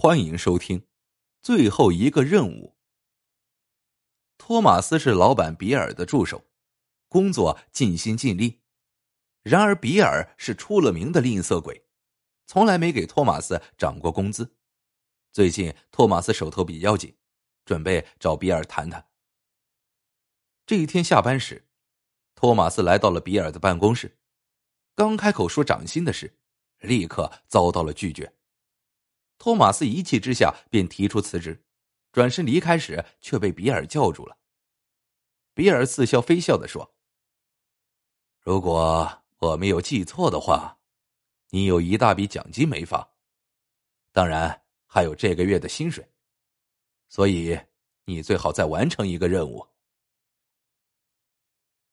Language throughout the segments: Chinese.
欢迎收听《最后一个任务》。托马斯是老板比尔的助手，工作尽心尽力。然而，比尔是出了名的吝啬鬼，从来没给托马斯涨过工资。最近，托马斯手头比较紧，准备找比尔谈谈。这一天下班时，托马斯来到了比尔的办公室，刚开口说涨薪的事，立刻遭到了拒绝。托马斯一气之下便提出辞职，转身离开时却被比尔叫住了。比尔似笑非笑的说：“如果我没有记错的话，你有一大笔奖金没发，当然还有这个月的薪水，所以你最好再完成一个任务。”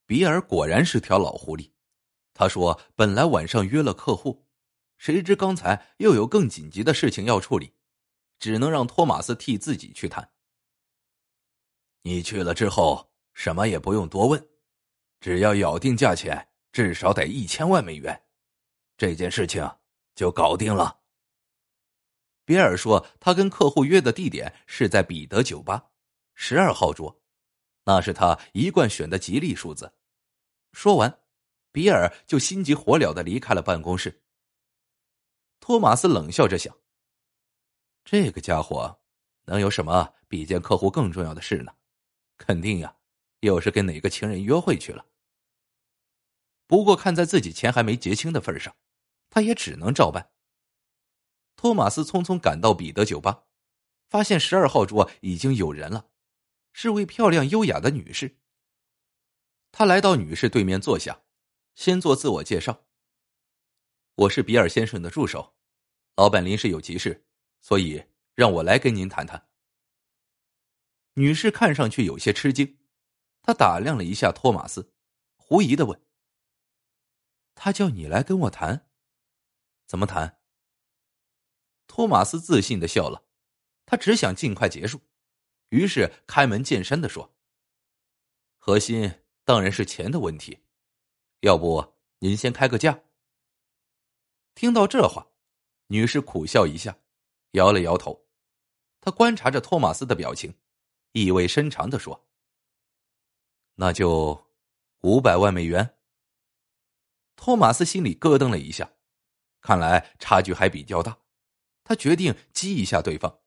比尔果然是条老狐狸，他说：“本来晚上约了客户，谁知刚才又有更紧急的事情要处理，只能让托马斯替自己去谈。你去了之后，什么也不用多问，只要咬定价钱，至少得一千万美元，这件事情就搞定了。”比尔说：“他跟客户约的地点是在彼得酒吧，十二号桌。”那是他一贯选的吉利数字。说完，比尔就心急火燎的离开了办公室。托马斯冷笑着想：“这个家伙能有什么比见客户更重要的事呢？肯定呀，又是跟哪个情人约会去了。”不过，看在自己钱还没结清的份上，他也只能照办。托马斯匆匆赶到彼得酒吧，发现十二号桌已经有人了。是位漂亮优雅的女士。他来到女士对面坐下，先做自我介绍：“我是比尔先生的助手，老板临时有急事，所以让我来跟您谈谈。”女士看上去有些吃惊，她打量了一下托马斯，狐疑的问：“他叫你来跟我谈，怎么谈？”托马斯自信的笑了，他只想尽快结束。于是开门见山的说：“核心当然是钱的问题，要不您先开个价。”听到这话，女士苦笑一下，摇了摇头。她观察着托马斯的表情，意味深长的说：“那就五百万美元。”托马斯心里咯噔了一下，看来差距还比较大，他决定激一下对方。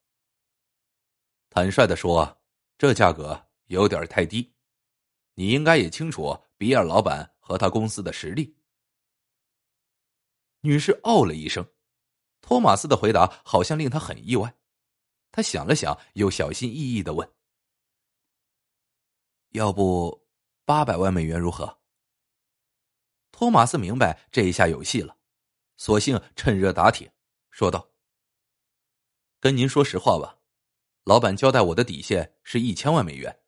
坦率的说，这价格有点太低。你应该也清楚比尔老板和他公司的实力。女士哦了一声，托马斯的回答好像令他很意外。他想了想，又小心翼翼的问：“要不八百万美元如何？”托马斯明白这一下有戏了，索性趁热打铁，说道：“跟您说实话吧。”老板交代我的底线是一千万美元，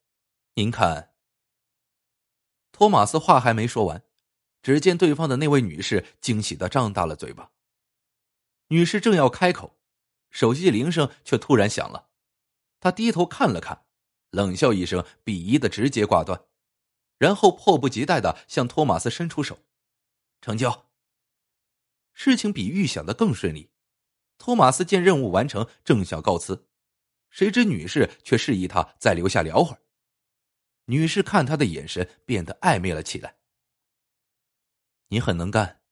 您看。托马斯话还没说完，只见对方的那位女士惊喜的张大了嘴巴。女士正要开口，手机铃声却突然响了，她低头看了看，冷笑一声，鄙夷的直接挂断，然后迫不及待的向托马斯伸出手，成交。事情比预想的更顺利，托马斯见任务完成，正想告辞。谁知女士却示意他再留下聊会儿。女士看他的眼神变得暧昧了起来。你很能干，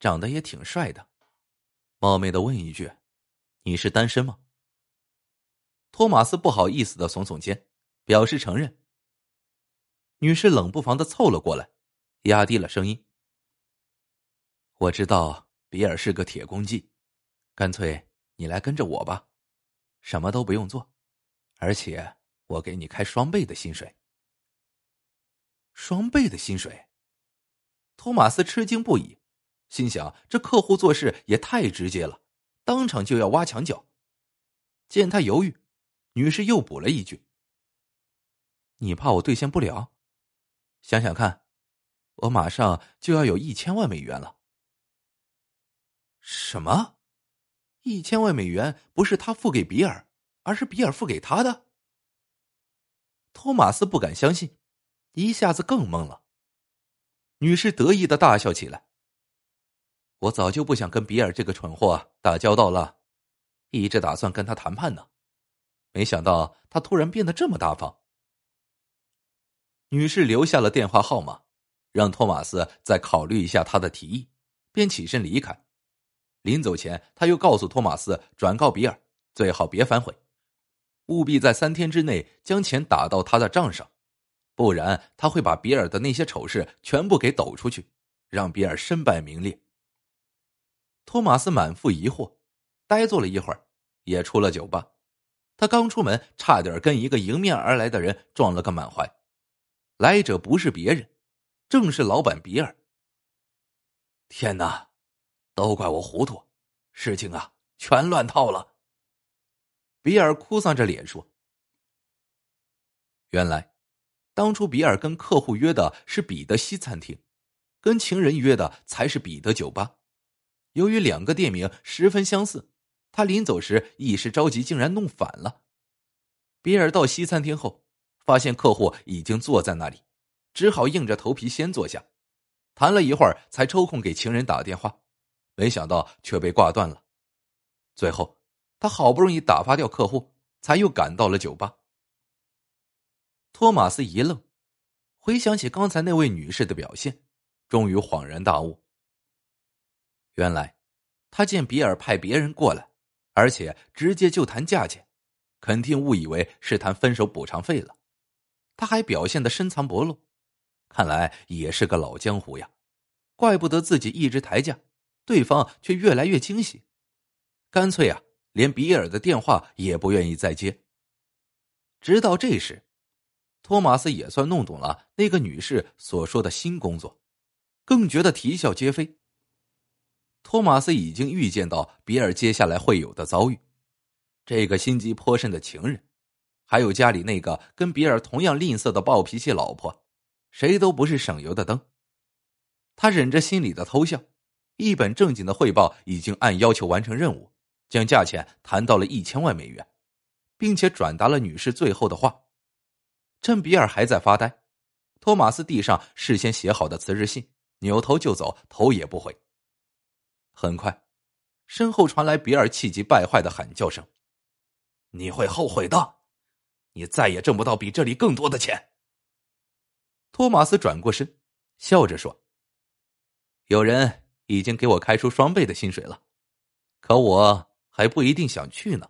长得也挺帅的，冒昧的问一句，你是单身吗？托马斯不好意思的耸耸肩，表示承认。女士冷不防的凑了过来，压低了声音：“我知道比尔是个铁公鸡，干脆你来跟着我吧。”什么都不用做，而且我给你开双倍的薪水。双倍的薪水，托马斯吃惊不已，心想这客户做事也太直接了，当场就要挖墙脚。见他犹豫，女士又补了一句：“你怕我兑现不了？想想看，我马上就要有一千万美元了。”什么？一千万美元不是他付给比尔，而是比尔付给他的。托马斯不敢相信，一下子更懵了。女士得意的大笑起来。我早就不想跟比尔这个蠢货打交道了，一直打算跟他谈判呢，没想到他突然变得这么大方。女士留下了电话号码，让托马斯再考虑一下他的提议，便起身离开。临走前，他又告诉托马斯转告比尔，最好别反悔，务必在三天之内将钱打到他的账上，不然他会把比尔的那些丑事全部给抖出去，让比尔身败名裂。托马斯满腹疑惑，呆坐了一会儿，也出了酒吧。他刚出门，差点跟一个迎面而来的人撞了个满怀。来者不是别人，正是老板比尔。天哪，都怪我糊涂，事情啊全乱套了。比尔哭丧着脸说：“原来，当初比尔跟客户约的是彼得西餐厅，跟情人约的才是彼得酒吧。由于两个店名十分相似，他临走时一时着急，竟然弄反了。比尔到西餐厅后。”发现客户已经坐在那里，只好硬着头皮先坐下，谈了一会儿才抽空给情人打电话，没想到却被挂断了。最后，他好不容易打发掉客户，才又赶到了酒吧。托马斯一愣，回想起刚才那位女士的表现，终于恍然大悟。原来，他见比尔派别人过来，而且直接就谈价钱，肯定误以为是谈分手补偿费了。他还表现的深藏不露，看来也是个老江湖呀，怪不得自己一直抬价，对方却越来越惊喜，干脆啊，连比尔的电话也不愿意再接。直到这时，托马斯也算弄懂了那个女士所说的新工作，更觉得啼笑皆非。托马斯已经预见到比尔接下来会有的遭遇，这个心机颇深的情人。还有家里那个跟比尔同样吝啬的暴脾气老婆，谁都不是省油的灯。他忍着心里的偷笑，一本正经的汇报已经按要求完成任务，将价钱谈到了一千万美元，并且转达了女士最后的话。趁比尔还在发呆，托马斯递上事先写好的辞职信，扭头就走，头也不回。很快，身后传来比尔气急败坏的喊叫声：“你会后悔的！”你再也挣不到比这里更多的钱。托马斯转过身，笑着说：“有人已经给我开出双倍的薪水了，可我还不一定想去呢。”